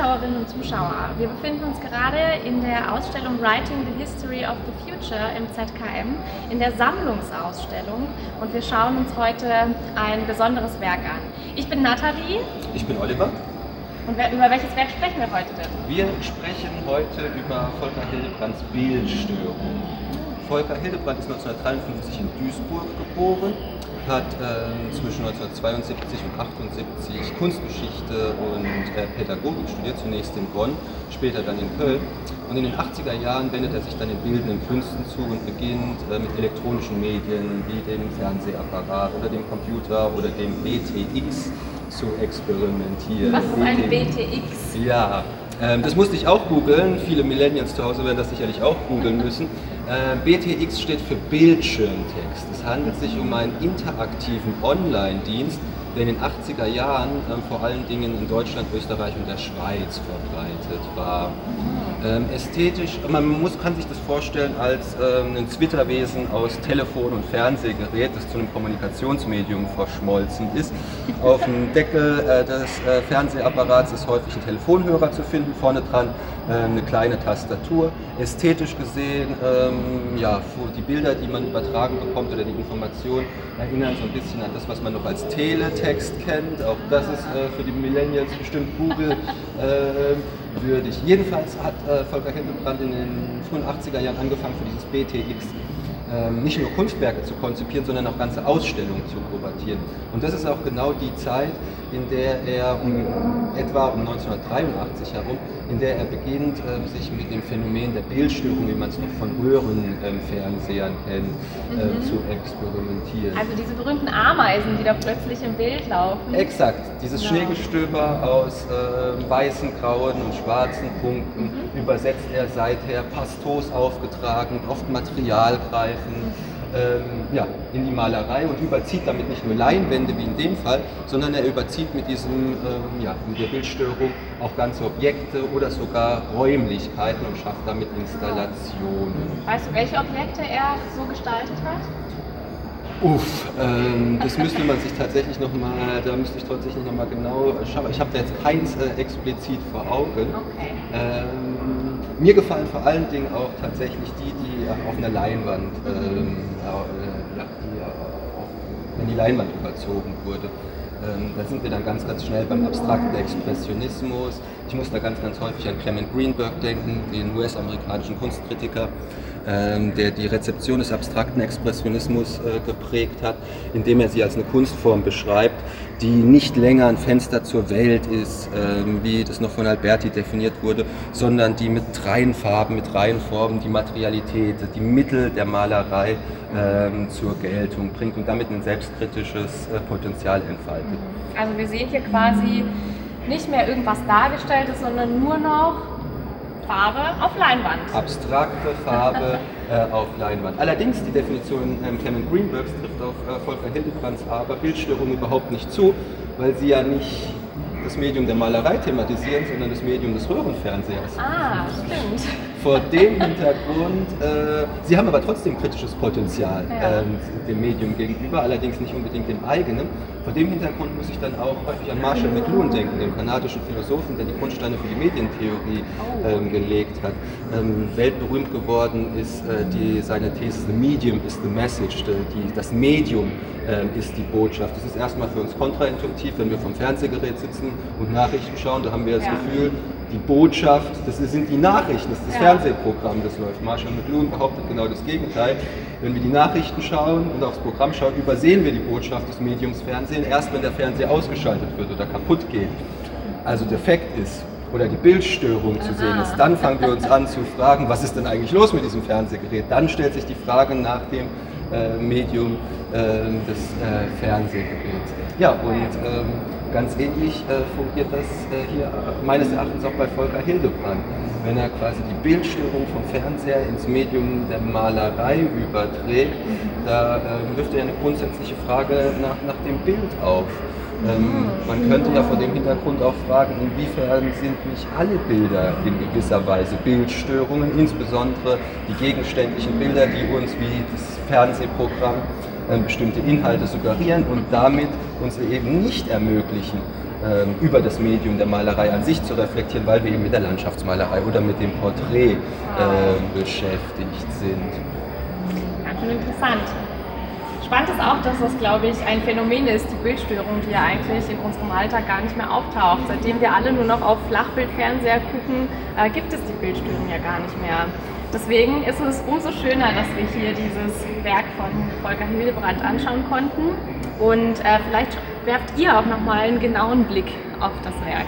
Zuschauerinnen und Zuschauer. Wir befinden uns gerade in der Ausstellung Writing the History of the Future im ZKM, in der Sammlungsausstellung und wir schauen uns heute ein besonderes Werk an. Ich bin Nathalie. Ich bin Oliver. Und über welches Werk sprechen wir heute denn? Wir sprechen heute über Volker Hildebrands Bildstörung. Volker Hildebrand ist 1953 in Duisburg geboren hat äh, zwischen 1972 und 1978 Kunstgeschichte und äh, Pädagogik studiert, zunächst in Bonn, später dann in Köln. Und in den 80er Jahren wendet er sich dann den bildenden Künsten zu und beginnt äh, mit elektronischen Medien wie dem Fernsehapparat oder dem Computer oder dem BTX zu experimentieren. Was ist ein BTX? Ja, ähm, das musste ich auch googeln. Viele Millennials zu Hause werden das sicherlich auch googeln müssen. Äh, BTX steht für Bildschirmtext. Es handelt sich um einen interaktiven Online-Dienst, der in den 80er Jahren äh, vor allen Dingen in Deutschland, Österreich und der Schweiz verbreitet war. Ähm, ästhetisch, man muss, kann sich das vorstellen als ähm, ein Zwitterwesen aus Telefon- und Fernsehgerät, das zu einem Kommunikationsmedium verschmolzen ist. Auf dem Deckel äh, des äh, Fernsehapparats ist häufig ein Telefonhörer zu finden, vorne dran äh, eine kleine Tastatur. Ästhetisch gesehen, ähm, ja, die Bilder, die man übertragen bekommt oder die Informationen erinnern so ein bisschen an das, was man noch als Teletext kennt. Auch das ist äh, für die Millennials bestimmt Google äh, würdig. Jedenfalls hat äh, Volker Hildebrand in den frühen 80er Jahren angefangen für dieses BTX nicht nur Kunstwerke zu konzipieren, sondern auch ganze Ausstellungen zu kuratieren. Und das ist auch genau die Zeit, in der er um, etwa um 1983 herum, in der er beginnt, ähm, sich mit dem Phänomen der Bildstörung, wie man es noch von Röhrenfernsehern ähm, kennt, äh, mhm. zu experimentieren. Also diese berühmten Ameisen, die da plötzlich im Bild laufen. Exakt, dieses genau. Schneegestöber aus äh, weißen, grauen und schwarzen Punkten mhm. übersetzt er seither pastos aufgetragen, oft Materialgreifen ähm, ja, in die Malerei und überzieht damit nicht nur Leinwände wie in dem Fall, sondern er überzieht mit, diesem, ähm, ja, mit der Bildstörung auch ganze Objekte oder sogar Räumlichkeiten und schafft damit Installationen. Weißt du, welche Objekte er so gestaltet hat? Uff, ähm, das müsste man sich tatsächlich nochmal, da müsste ich tatsächlich nochmal genau schauen. Ich habe da jetzt keins äh, explizit vor Augen. Okay. Ähm, mir gefallen vor allen Dingen auch tatsächlich die, die auf einer Leinwand, ähm, äh, die auf, wenn die Leinwand überzogen wurde. Ähm, da sind wir dann ganz, ganz schnell beim abstrakten Expressionismus. Ich muss da ganz, ganz häufig an Clement Greenberg denken, den US-amerikanischen Kunstkritiker, der die Rezeption des abstrakten Expressionismus äh, geprägt hat, indem er sie als eine Kunstform beschreibt, die nicht länger ein Fenster zur Welt ist, ähm, wie das noch von Alberti definiert wurde, sondern die mit reinen Farben, mit reinen Formen die Materialität, die Mittel der Malerei ähm, zur Geltung bringt und damit ein selbstkritisches äh, Potenzial entfaltet. Also wir sehen hier quasi nicht mehr irgendwas Dargestelltes, sondern nur noch Farbe auf Leinwand. Abstrakte Farbe äh, auf Leinwand. Allerdings die Definition ähm, Clement Greenbergs trifft auf äh, Volker Hildebrands aber Bildstörung überhaupt nicht zu, weil sie ja nicht das Medium der Malerei thematisieren, sondern das Medium des Röhrenfernsehers. Ah, stimmt. Vor dem Hintergrund, äh, sie haben aber trotzdem kritisches Potenzial ja. äh, dem Medium gegenüber, allerdings nicht unbedingt dem eigenen. Vor dem Hintergrund muss ich dann auch häufig an Marshall McLuhan denken, dem kanadischen Philosophen, der die Grundsteine für die Medientheorie ähm, gelegt hat. Ähm, weltberühmt geworden ist äh, die, seine These, the medium is the message, die, das Medium äh, ist die Botschaft. Das ist erstmal für uns kontraintuitiv, wenn wir vom Fernsehgerät sitzen und Nachrichten schauen, da haben wir das ja. Gefühl, die Botschaft, das sind die Nachrichten, das ist das ja. Fernsehprogramm, das läuft. Marshall McLuhan behauptet genau das Gegenteil. Wenn wir die Nachrichten schauen und aufs Programm schauen, übersehen wir die Botschaft des Mediums Fernsehen erst, wenn der Fernseher ausgeschaltet wird oder kaputt geht. Also defekt ist oder die Bildstörung Aha. zu sehen ist. Dann fangen wir uns an zu fragen, was ist denn eigentlich los mit diesem Fernsehgerät? Dann stellt sich die Frage nach dem Medium äh, des äh, Fernsehgeräts. Ja, und ähm, ganz ähnlich äh, fungiert das äh, hier äh, meines Erachtens auch bei Volker Hildebrand wenn er quasi die Bildstörung vom Fernseher ins Medium der Malerei überträgt, da äh, wirft er eine grundsätzliche Frage nach, nach dem Bild auf. Ähm, man könnte ja vor dem Hintergrund auch fragen, inwiefern sind nicht alle Bilder in gewisser Weise Bildstörungen, insbesondere die gegenständlichen Bilder, die uns wie das Fernsehprogramm äh, bestimmte Inhalte suggerieren und damit uns eben nicht ermöglichen, ähm, über das Medium der Malerei an sich zu reflektieren, weil wir eben mit der Landschaftsmalerei oder mit dem Porträt äh, beschäftigt sind. Ganz schön interessant. Spannend ist auch, dass das, glaube ich, ein Phänomen ist, die Bildstörung, die ja eigentlich in unserem Alltag gar nicht mehr auftaucht. Seitdem wir alle nur noch auf Flachbildfernseher gucken, äh, gibt es die Bildstörung ja gar nicht mehr. Deswegen ist es umso schöner, dass wir hier dieses Werk von Volker Hildebrand anschauen konnten. Und äh, vielleicht werft ihr auch nochmal einen genauen Blick auf das Werk.